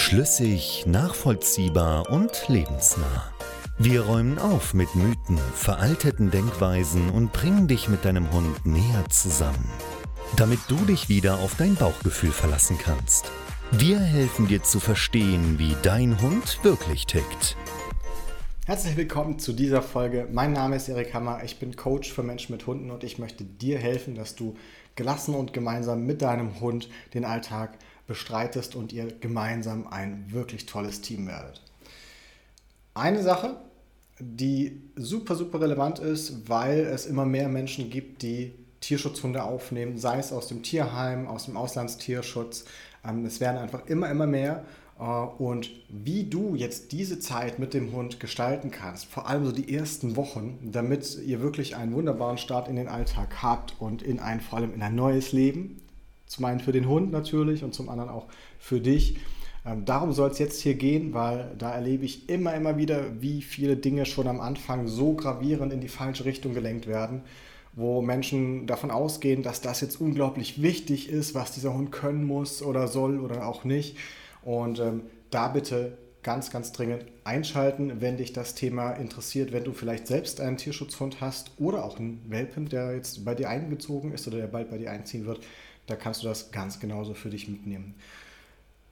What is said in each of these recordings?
Schlüssig, nachvollziehbar und lebensnah. Wir räumen auf mit Mythen, veralteten Denkweisen und bringen dich mit deinem Hund näher zusammen, damit du dich wieder auf dein Bauchgefühl verlassen kannst. Wir helfen dir zu verstehen, wie dein Hund wirklich tickt. Herzlich willkommen zu dieser Folge. Mein Name ist Erik Hammer. Ich bin Coach für Menschen mit Hunden und ich möchte dir helfen, dass du gelassen und gemeinsam mit deinem Hund den Alltag bestreitest und ihr gemeinsam ein wirklich tolles Team werdet. Eine Sache, die super, super relevant ist, weil es immer mehr Menschen gibt, die Tierschutzhunde aufnehmen, sei es aus dem Tierheim, aus dem Auslandstierschutz. Ähm, es werden einfach immer, immer mehr. Äh, und wie du jetzt diese Zeit mit dem Hund gestalten kannst, vor allem so die ersten Wochen, damit ihr wirklich einen wunderbaren Start in den Alltag habt und in ein vor allem in ein neues Leben, zum einen für den Hund natürlich und zum anderen auch für dich. Ähm, darum soll es jetzt hier gehen, weil da erlebe ich immer, immer wieder, wie viele Dinge schon am Anfang so gravierend in die falsche Richtung gelenkt werden, wo Menschen davon ausgehen, dass das jetzt unglaublich wichtig ist, was dieser Hund können muss oder soll oder auch nicht. Und ähm, da bitte ganz, ganz dringend einschalten, wenn dich das Thema interessiert, wenn du vielleicht selbst einen Tierschutzhund hast oder auch einen Welpen, der jetzt bei dir eingezogen ist oder der bald bei dir einziehen wird da kannst du das ganz genauso für dich mitnehmen.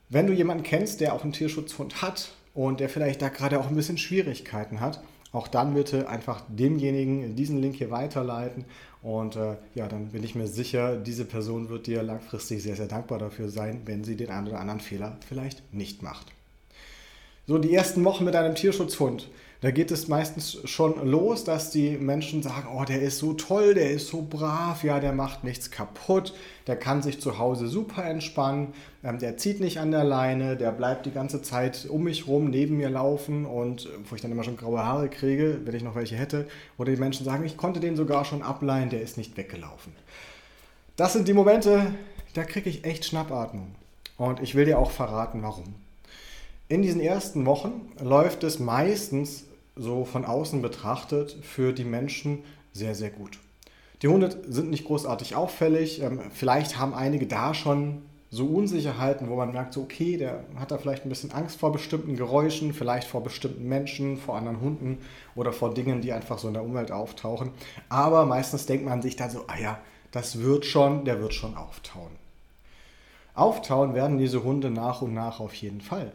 Wenn du jemanden kennst, der auch einen Tierschutzhund hat und der vielleicht da gerade auch ein bisschen Schwierigkeiten hat, auch dann bitte einfach demjenigen diesen Link hier weiterleiten und äh, ja, dann bin ich mir sicher, diese Person wird dir langfristig sehr, sehr dankbar dafür sein, wenn sie den einen oder anderen Fehler vielleicht nicht macht. So, die ersten Wochen mit einem Tierschutzhund. Da geht es meistens schon los, dass die Menschen sagen, oh, der ist so toll, der ist so brav, ja, der macht nichts kaputt, der kann sich zu Hause super entspannen, ähm, der zieht nicht an der Leine, der bleibt die ganze Zeit um mich rum, neben mir laufen und wo ich dann immer schon graue Haare kriege, wenn ich noch welche hätte, oder die Menschen sagen, ich konnte den sogar schon ableihen, der ist nicht weggelaufen. Das sind die Momente, da kriege ich echt Schnappatmung. Und ich will dir auch verraten, warum. In diesen ersten Wochen läuft es meistens so von außen betrachtet für die Menschen sehr, sehr gut. Die Hunde sind nicht großartig auffällig. Ähm, vielleicht haben einige da schon so Unsicherheiten, wo man merkt, so okay, der hat da vielleicht ein bisschen Angst vor bestimmten Geräuschen, vielleicht vor bestimmten Menschen, vor anderen Hunden oder vor Dingen, die einfach so in der Umwelt auftauchen. Aber meistens denkt man sich dann so, ah ja, das wird schon, der wird schon auftauen. Auftauen werden diese Hunde nach und nach auf jeden Fall.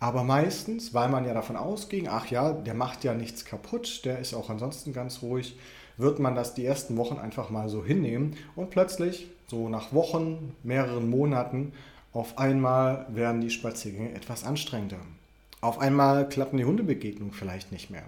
Aber meistens, weil man ja davon ausging, ach ja, der macht ja nichts kaputt, der ist auch ansonsten ganz ruhig, wird man das die ersten Wochen einfach mal so hinnehmen und plötzlich, so nach Wochen, mehreren Monaten, auf einmal werden die Spaziergänge etwas anstrengender. Auf einmal klappen die Hundebegegnungen vielleicht nicht mehr.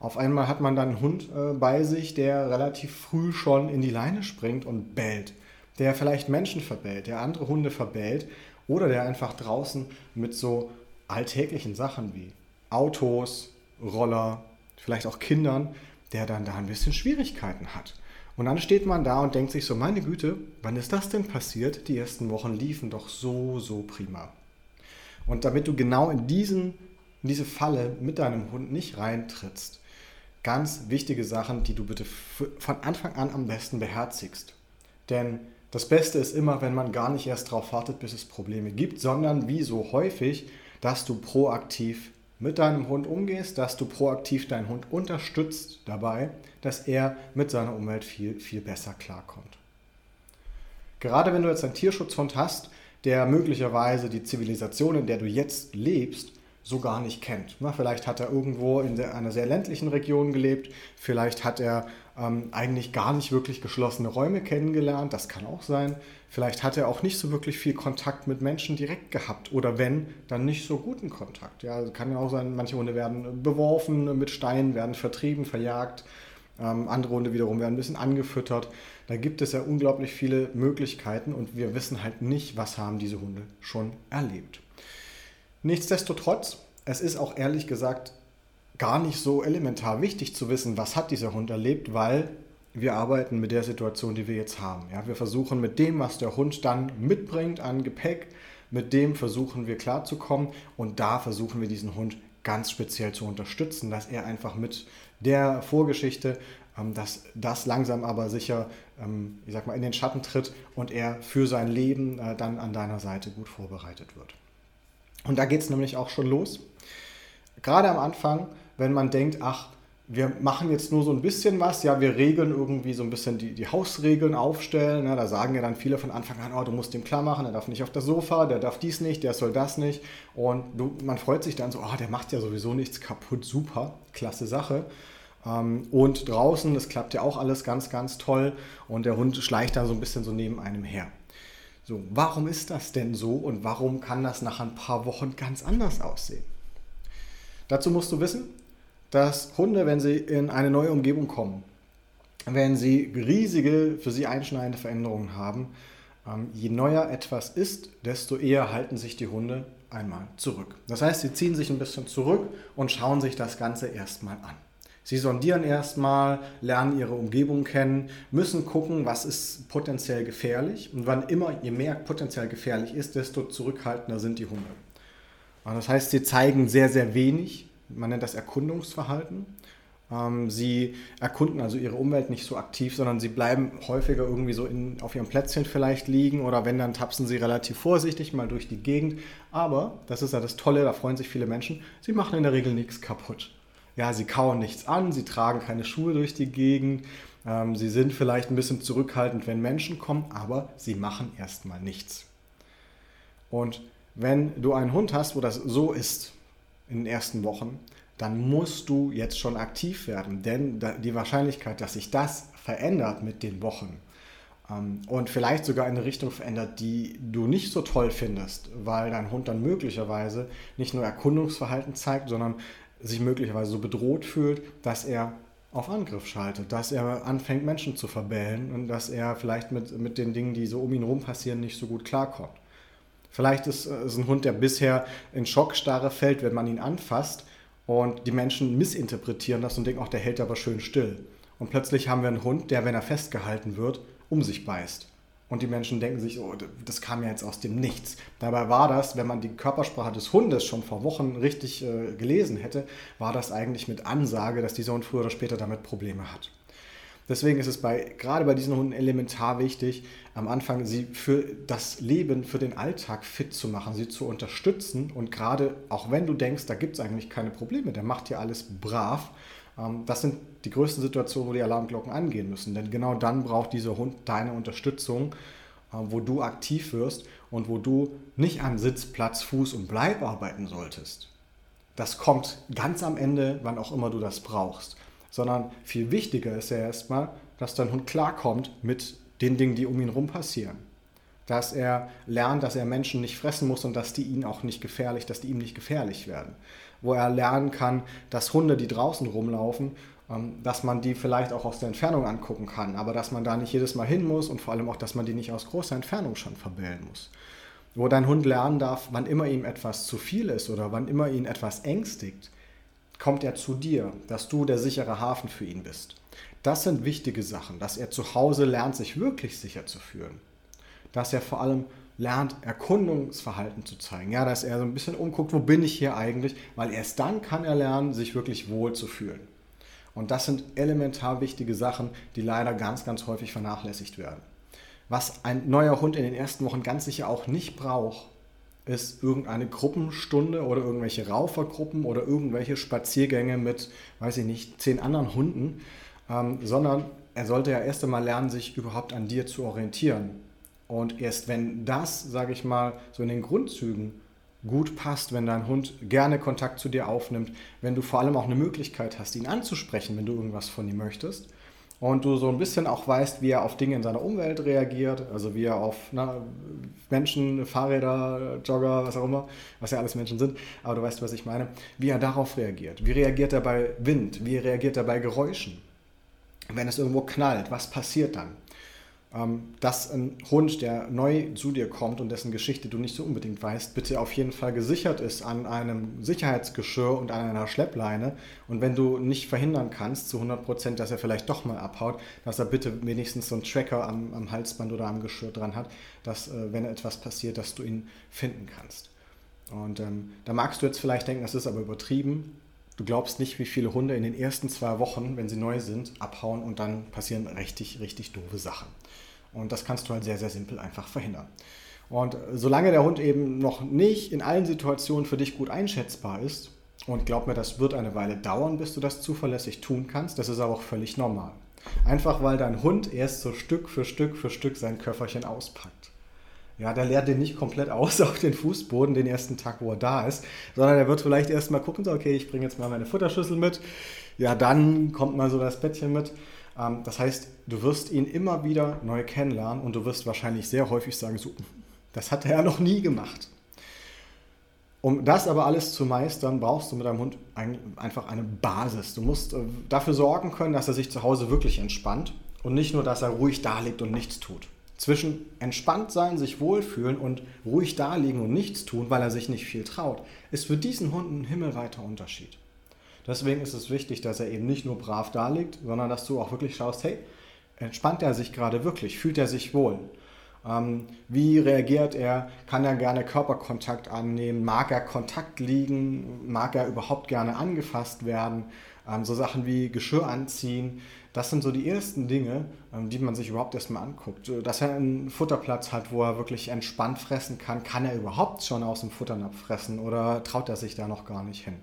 Auf einmal hat man dann einen Hund äh, bei sich, der relativ früh schon in die Leine springt und bellt, der vielleicht Menschen verbellt, der andere Hunde verbellt oder der einfach draußen mit so alltäglichen Sachen wie Autos, Roller, vielleicht auch Kindern, der dann da ein bisschen Schwierigkeiten hat. Und dann steht man da und denkt sich so, meine Güte, wann ist das denn passiert? Die ersten Wochen liefen doch so, so prima. Und damit du genau in, diesen, in diese Falle mit deinem Hund nicht reintrittst, ganz wichtige Sachen, die du bitte von Anfang an am besten beherzigst. Denn das Beste ist immer, wenn man gar nicht erst darauf wartet, bis es Probleme gibt, sondern wie so häufig dass du proaktiv mit deinem Hund umgehst, dass du proaktiv deinen Hund unterstützt dabei, dass er mit seiner Umwelt viel, viel besser klarkommt. Gerade wenn du jetzt einen Tierschutzhund hast, der möglicherweise die Zivilisation, in der du jetzt lebst, so gar nicht kennt. Vielleicht hat er irgendwo in einer sehr ländlichen Region gelebt, vielleicht hat er ähm, eigentlich gar nicht wirklich geschlossene Räume kennengelernt, das kann auch sein. Vielleicht hat er auch nicht so wirklich viel Kontakt mit Menschen direkt gehabt oder wenn, dann nicht so guten Kontakt. Ja, also kann ja auch sein, manche Hunde werden beworfen mit Steinen, werden vertrieben, verjagt. Ähm, andere Hunde wiederum werden ein bisschen angefüttert. Da gibt es ja unglaublich viele Möglichkeiten und wir wissen halt nicht, was haben diese Hunde schon erlebt. Nichtsdestotrotz es ist auch ehrlich gesagt gar nicht so elementar wichtig zu wissen, was hat dieser Hund erlebt, weil wir arbeiten mit der Situation, die wir jetzt haben. Ja, wir versuchen mit dem, was der Hund dann mitbringt an Gepäck, mit dem versuchen wir klarzukommen und da versuchen wir diesen Hund ganz speziell zu unterstützen, dass er einfach mit der Vorgeschichte, ähm, dass das langsam aber sicher, ähm, ich sag mal, in den Schatten tritt und er für sein Leben äh, dann an deiner Seite gut vorbereitet wird. Und da geht es nämlich auch schon los. Gerade am Anfang, wenn man denkt, ach, wir machen jetzt nur so ein bisschen was, ja, wir regeln irgendwie so ein bisschen die, die Hausregeln aufstellen. Ja, da sagen ja dann viele von Anfang an, oh, du musst dem klar machen, der darf nicht auf das Sofa, der darf dies nicht, der soll das nicht. Und du, man freut sich dann so, oh, der macht ja sowieso nichts kaputt, super, klasse Sache. Ähm, und draußen, das klappt ja auch alles ganz, ganz toll. Und der Hund schleicht da so ein bisschen so neben einem her. So, warum ist das denn so und warum kann das nach ein paar Wochen ganz anders aussehen? Dazu musst du wissen, dass Hunde, wenn sie in eine neue Umgebung kommen, wenn sie riesige, für sie einschneidende Veränderungen haben, ähm, je neuer etwas ist, desto eher halten sich die Hunde einmal zurück. Das heißt, sie ziehen sich ein bisschen zurück und schauen sich das Ganze erstmal an. Sie sondieren erstmal, lernen ihre Umgebung kennen, müssen gucken, was ist potenziell gefährlich. Und wann immer, je mehr potenziell gefährlich ist, desto zurückhaltender sind die Hunde. Das heißt, sie zeigen sehr, sehr wenig man nennt das Erkundungsverhalten. Ähm, sie erkunden also ihre Umwelt nicht so aktiv, sondern sie bleiben häufiger irgendwie so in, auf ihrem Plätzchen vielleicht liegen oder wenn, dann tapsen sie relativ vorsichtig mal durch die Gegend. Aber, das ist ja das Tolle, da freuen sich viele Menschen, sie machen in der Regel nichts kaputt. Ja, sie kauen nichts an, sie tragen keine Schuhe durch die Gegend, ähm, sie sind vielleicht ein bisschen zurückhaltend, wenn Menschen kommen, aber sie machen erstmal nichts. Und wenn du einen Hund hast, wo das so ist, in den ersten Wochen, dann musst du jetzt schon aktiv werden. Denn die Wahrscheinlichkeit, dass sich das verändert mit den Wochen ähm, und vielleicht sogar in eine Richtung verändert, die du nicht so toll findest, weil dein Hund dann möglicherweise nicht nur Erkundungsverhalten zeigt, sondern sich möglicherweise so bedroht fühlt, dass er auf Angriff schaltet, dass er anfängt, Menschen zu verbellen und dass er vielleicht mit, mit den Dingen, die so um ihn herum passieren, nicht so gut klarkommt. Vielleicht ist es ein Hund, der bisher in Schockstarre fällt, wenn man ihn anfasst und die Menschen missinterpretieren das und denken, auch der hält aber schön still. Und plötzlich haben wir einen Hund, der, wenn er festgehalten wird, um sich beißt. Und die Menschen denken sich, oh, das kam ja jetzt aus dem Nichts. Dabei war das, wenn man die Körpersprache des Hundes schon vor Wochen richtig äh, gelesen hätte, war das eigentlich mit Ansage, dass dieser Hund früher oder später damit Probleme hat. Deswegen ist es bei, gerade bei diesen Hunden elementar wichtig, am Anfang sie für das Leben, für den Alltag fit zu machen, sie zu unterstützen. Und gerade auch wenn du denkst, da gibt es eigentlich keine Probleme, der macht hier alles brav, das sind die größten Situationen, wo die Alarmglocken angehen müssen. Denn genau dann braucht dieser Hund deine Unterstützung, äh, wo du aktiv wirst und wo du nicht an Sitz, Platz, Fuß und Bleib arbeiten solltest. Das kommt ganz am Ende, wann auch immer du das brauchst sondern viel wichtiger ist ja erstmal, dass dein Hund klarkommt mit den Dingen, die um ihn herum passieren. Dass er lernt, dass er Menschen nicht fressen muss und dass die ihn auch nicht gefährlich, dass die ihm nicht gefährlich werden. Wo er lernen kann, dass Hunde, die draußen rumlaufen, ähm, dass man die vielleicht auch aus der Entfernung angucken kann, aber dass man da nicht jedes Mal hin muss und vor allem auch, dass man die nicht aus großer Entfernung schon verbellen muss. Wo dein Hund lernen darf, wann immer ihm etwas zu viel ist oder wann immer ihn etwas ängstigt, kommt er zu dir, dass du der sichere Hafen für ihn bist. Das sind wichtige Sachen, dass er zu Hause lernt, sich wirklich sicher zu fühlen. Dass er vor allem lernt, Erkundungsverhalten zu zeigen. Ja, dass er so ein bisschen umguckt, wo bin ich hier eigentlich, weil erst dann kann er lernen, sich wirklich wohl zu fühlen. Und das sind elementar wichtige Sachen, die leider ganz, ganz häufig vernachlässigt werden. Was ein neuer Hund in den ersten Wochen ganz sicher auch nicht braucht, ist irgendeine Gruppenstunde oder irgendwelche Raufergruppen oder irgendwelche Spaziergänge mit, weiß ich nicht, zehn anderen Hunden, ähm, sondern er sollte ja erst einmal lernen, sich überhaupt an dir zu orientieren. Und erst wenn das, sage ich mal, so in den Grundzügen gut passt, wenn dein Hund gerne Kontakt zu dir aufnimmt, wenn du vor allem auch eine Möglichkeit hast, ihn anzusprechen, wenn du irgendwas von ihm möchtest, und du so ein bisschen auch weißt, wie er auf Dinge in seiner Umwelt reagiert, also wie er auf na, Menschen, Fahrräder, Jogger, was auch immer, was ja alles Menschen sind, aber du weißt, was ich meine, wie er darauf reagiert. Wie reagiert er bei Wind? Wie reagiert er bei Geräuschen? Wenn es irgendwo knallt, was passiert dann? Ähm, dass ein Hund, der neu zu dir kommt und dessen Geschichte du nicht so unbedingt weißt, bitte auf jeden Fall gesichert ist an einem Sicherheitsgeschirr und an einer Schleppleine. Und wenn du nicht verhindern kannst zu 100 Prozent, dass er vielleicht doch mal abhaut, dass er bitte wenigstens so einen Tracker am, am Halsband oder am Geschirr dran hat, dass, äh, wenn etwas passiert, dass du ihn finden kannst. Und ähm, da magst du jetzt vielleicht denken, das ist aber übertrieben. Du glaubst nicht, wie viele Hunde in den ersten zwei Wochen, wenn sie neu sind, abhauen und dann passieren richtig, richtig doofe Sachen. Und das kannst du halt sehr, sehr simpel einfach verhindern. Und solange der Hund eben noch nicht in allen Situationen für dich gut einschätzbar ist, und glaub mir, das wird eine Weile dauern, bis du das zuverlässig tun kannst, das ist aber auch völlig normal. Einfach weil dein Hund erst so Stück für Stück für Stück sein Köfferchen auspackt. Ja, der leert den nicht komplett aus auf den Fußboden den ersten Tag, wo er da ist, sondern er wird vielleicht erst mal gucken, so, okay, ich bringe jetzt mal meine Futterschüssel mit. Ja, dann kommt mal so das Bettchen mit. Ähm, das heißt, du wirst ihn immer wieder neu kennenlernen und du wirst wahrscheinlich sehr häufig sagen, so, das hat er ja noch nie gemacht. Um das aber alles zu meistern, brauchst du mit deinem Hund einfach eine Basis. Du musst äh, dafür sorgen können, dass er sich zu Hause wirklich entspannt und nicht nur, dass er ruhig da liegt und nichts tut zwischen entspannt sein, sich wohlfühlen und ruhig da liegen und nichts tun, weil er sich nicht viel traut, ist für diesen Hund ein himmelweiter Unterschied. Deswegen ist es wichtig, dass er eben nicht nur brav da liegt, sondern dass du auch wirklich schaust, hey, entspannt er sich gerade wirklich, fühlt er sich wohl? Ähm, wie reagiert er? Kann er gerne Körperkontakt annehmen? Mag er Kontakt liegen? Mag er überhaupt gerne angefasst werden? Ähm, so Sachen wie Geschirr anziehen, das sind so die ersten Dinge, ähm, die man sich überhaupt erstmal anguckt. Äh, dass er einen Futterplatz hat, wo er wirklich entspannt fressen kann. Kann er überhaupt schon aus dem Futternapf fressen oder traut er sich da noch gar nicht hin?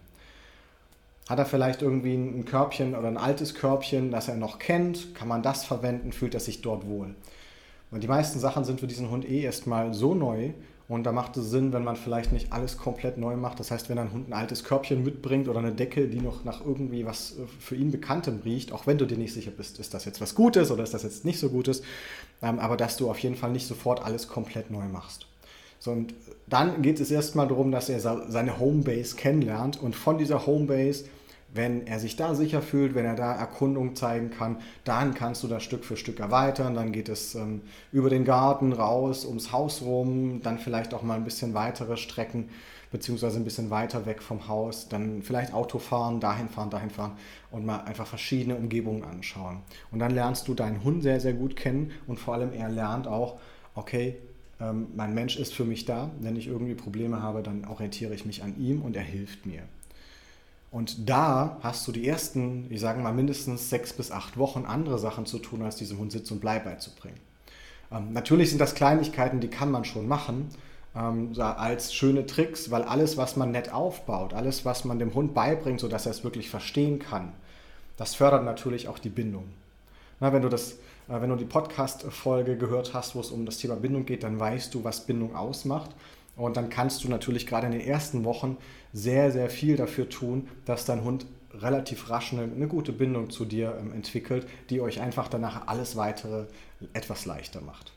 Hat er vielleicht irgendwie ein Körbchen oder ein altes Körbchen, das er noch kennt? Kann man das verwenden? Fühlt er sich dort wohl? Und die meisten Sachen sind für diesen Hund eh erstmal so neu, und da macht es Sinn, wenn man vielleicht nicht alles komplett neu macht. Das heißt, wenn ein Hund ein altes Körbchen mitbringt oder eine Decke, die noch nach irgendwie was äh, für ihn Bekanntem riecht, auch wenn du dir nicht sicher bist, ist das jetzt was Gutes oder ist das jetzt nicht so Gutes, ähm, aber dass du auf jeden Fall nicht sofort alles komplett neu machst. So, und dann geht es erstmal darum, dass er seine Homebase kennenlernt und von dieser Homebase wenn er sich da sicher fühlt, wenn er da Erkundung zeigen kann, dann kannst du das Stück für Stück erweitern. Dann geht es ähm, über den Garten raus, ums Haus rum, dann vielleicht auch mal ein bisschen weitere Strecken, beziehungsweise ein bisschen weiter weg vom Haus. Dann vielleicht Auto fahren, dahin fahren, dahin fahren und mal einfach verschiedene Umgebungen anschauen. Und dann lernst du deinen Hund sehr, sehr gut kennen und vor allem er lernt auch, okay, ähm, mein Mensch ist für mich da. Wenn ich irgendwie Probleme habe, dann orientiere ich mich an ihm und er hilft mir. Und da hast du die ersten, ich sage mal, mindestens sechs bis acht Wochen andere Sachen zu tun, als diesem Hund Sitz und Bleib beizubringen. Ähm, natürlich sind das Kleinigkeiten, die kann man schon machen, ähm, als schöne Tricks, weil alles, was man nett aufbaut, alles, was man dem Hund beibringt, sodass er es wirklich verstehen kann, das fördert natürlich auch die Bindung. Na, wenn du das äh, wenn du die Podcast-Folge gehört hast, wo es um das Thema Bindung geht, dann weißt du, was Bindung ausmacht. Und dann kannst du natürlich gerade in den ersten Wochen sehr, sehr viel dafür tun, dass dein Hund relativ rasch eine, eine gute Bindung zu dir ähm, entwickelt, die euch einfach danach alles weitere etwas leichter macht.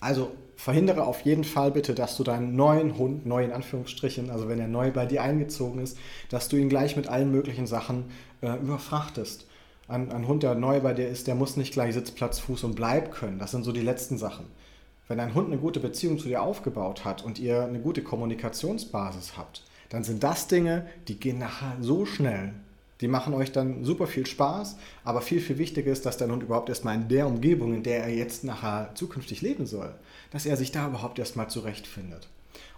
Also verhindere auf jeden Fall bitte, dass du deinen neuen Hund, neu in Anführungsstrichen, also wenn er neu bei dir eingezogen ist, dass du ihn gleich mit allen möglichen Sachen äh, überfrachtest. Ein, ein Hund, der neu bei dir ist, der muss nicht gleich Sitzplatz, Fuß und Bleib können. Das sind so die letzten Sachen. Wenn ein Hund eine gute Beziehung zu dir aufgebaut hat und ihr eine gute Kommunikationsbasis habt, dann sind das Dinge, die gehen nachher so schnell. Die machen euch dann super viel Spaß, aber viel, viel wichtiger ist, dass dein Hund überhaupt erstmal in der Umgebung, in der er jetzt nachher zukünftig leben soll, dass er sich da überhaupt erstmal zurechtfindet.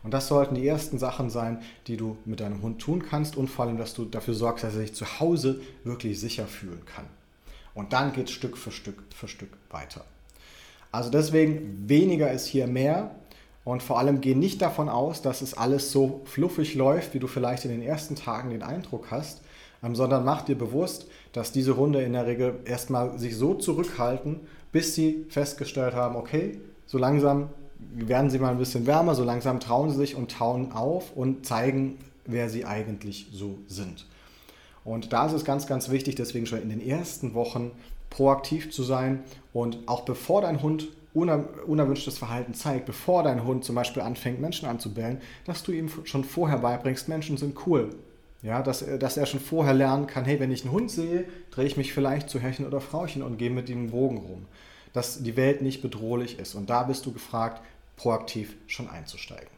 Und das sollten die ersten Sachen sein, die du mit deinem Hund tun kannst und vor allem, dass du dafür sorgst, dass er sich zu Hause wirklich sicher fühlen kann. Und dann geht es Stück für Stück für Stück weiter. Also deswegen weniger ist hier mehr und vor allem geh nicht davon aus, dass es alles so fluffig läuft, wie du vielleicht in den ersten Tagen den Eindruck hast, ähm, sondern mach dir bewusst, dass diese Hunde in der Regel erstmal sich so zurückhalten, bis sie festgestellt haben, okay, so langsam werden sie mal ein bisschen wärmer, so langsam trauen sie sich und tauen auf und zeigen, wer sie eigentlich so sind. Und da ist es ganz, ganz wichtig, deswegen schon in den ersten Wochen proaktiv zu sein und auch bevor dein Hund unerwünschtes Verhalten zeigt, bevor dein Hund zum Beispiel anfängt, Menschen anzubellen, dass du ihm schon vorher beibringst, Menschen sind cool. Ja, dass, dass er schon vorher lernen kann, hey, wenn ich einen Hund sehe, drehe ich mich vielleicht zu Herrchen oder Frauchen und gehe mit ihm Bogen rum. dass die Welt nicht bedrohlich ist. Und da bist du gefragt, proaktiv schon einzusteigen.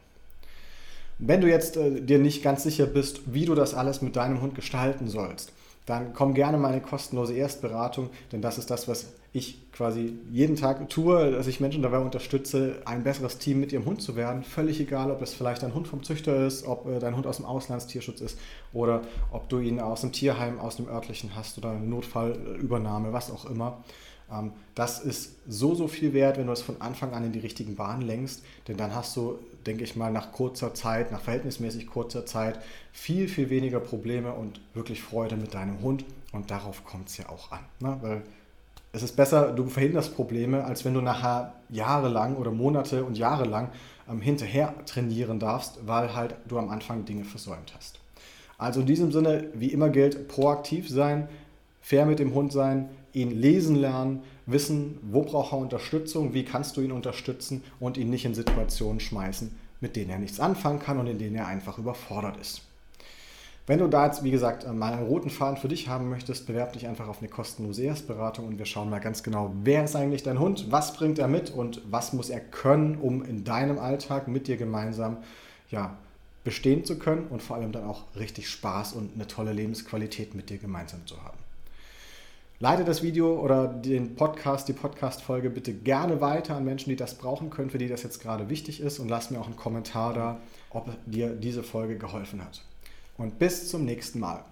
Wenn du jetzt äh, dir nicht ganz sicher bist, wie du das alles mit deinem Hund gestalten sollst, dann komm gerne mal in eine kostenlose Erstberatung, denn das ist das, was ich quasi jeden Tag tue, dass ich Menschen dabei unterstütze, ein besseres Team mit ihrem Hund zu werden. Völlig egal, ob es vielleicht ein Hund vom Züchter ist, ob äh, dein Hund aus dem Auslandstierschutz ist oder ob du ihn aus dem Tierheim, aus dem örtlichen hast oder eine Notfallübernahme, was auch immer. Ähm, das ist so, so viel wert, wenn du es von Anfang an in die richtigen Bahnen lenkst, denn dann hast du, denke ich mal, nach kurzer Zeit, nach verhältnismäßig kurzer Zeit, viel, viel weniger Probleme und wirklich Freude mit deinem Hund. Und darauf kommt es ja auch an. Ne? Weil es ist besser, du verhinderst Probleme, als wenn du nachher jahrelang oder Monate und Jahre lang ähm, hinterher trainieren darfst, weil halt du am Anfang Dinge versäumt hast. Also in diesem Sinne, wie immer gilt, proaktiv sein, fair mit dem Hund sein, ihn lesen lernen, wissen, wo braucht er Unterstützung, wie kannst du ihn unterstützen und ihn nicht in Situationen schmeißen, mit denen er nichts anfangen kann und in denen er einfach überfordert ist. Wenn du da jetzt, wie gesagt, mal einen roten Faden für dich haben möchtest, bewerb dich einfach auf eine kostenlose Erstberatung und wir schauen mal ganz genau, wer ist eigentlich dein Hund, was bringt er mit und was muss er können, um in deinem Alltag mit dir gemeinsam ja, bestehen zu können und vor allem dann auch richtig Spaß und eine tolle Lebensqualität mit dir gemeinsam zu haben. Leite das Video oder den Podcast, die Podcast-Folge bitte gerne weiter an Menschen, die das brauchen können, für die das jetzt gerade wichtig ist und lass mir auch einen Kommentar da, ob dir diese Folge geholfen hat. Und bis zum nächsten Mal.